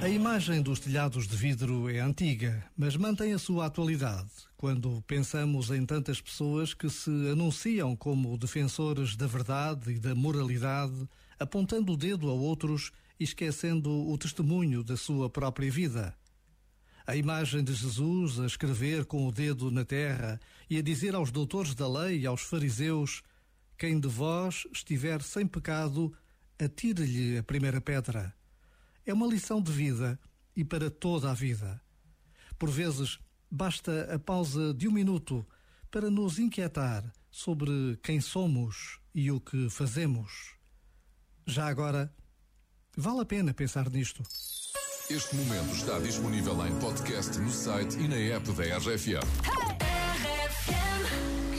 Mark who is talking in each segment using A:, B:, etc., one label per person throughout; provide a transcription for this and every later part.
A: A imagem dos telhados de vidro é antiga, mas mantém a sua atualidade. Quando pensamos em tantas pessoas que se anunciam como defensores da verdade e da moralidade, apontando o dedo a outros e esquecendo o testemunho da sua própria vida. A imagem de Jesus a escrever com o dedo na terra e a dizer aos doutores da lei e aos fariseus: Quem de vós estiver sem pecado, atire-lhe a primeira pedra é uma lição de vida e para toda a vida. Por vezes, basta a pausa de um minuto para nos inquietar sobre quem somos e o que fazemos. Já agora, vale a pena pensar nisto.
B: Este momento está disponível em podcast no site e na app da RFM.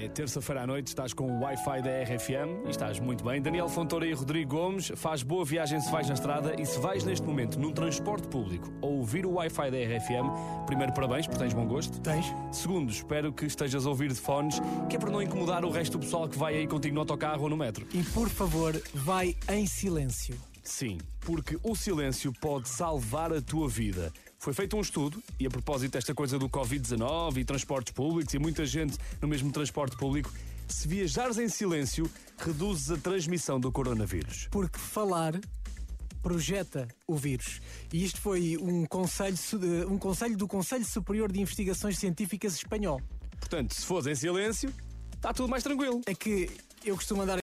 C: É terça-feira à noite, estás com o Wi-Fi da RFM e estás muito bem. Daniel Fontoura e Rodrigo Gomes, faz boa viagem se vais na estrada e se vais neste momento num transporte público ou ouvir o Wi-Fi da RFM, primeiro parabéns, porque tens bom gosto.
A: Tens.
C: Segundo, espero que estejas a ouvir de fones, que é para não incomodar o resto do pessoal que vai aí contigo no autocarro ou no metro.
D: E por favor, vai em silêncio.
C: Sim, porque o silêncio pode salvar a tua vida. Foi feito um estudo, e a propósito desta coisa do Covid-19 e transportes públicos e muita gente no mesmo transporte público, se viajares em silêncio, reduzes a transmissão do coronavírus.
D: Porque falar projeta o vírus. E isto foi um conselho, um conselho do Conselho Superior de Investigações Científicas espanhol.
C: Portanto, se fores em silêncio, está tudo mais tranquilo.
D: É que eu costumo andar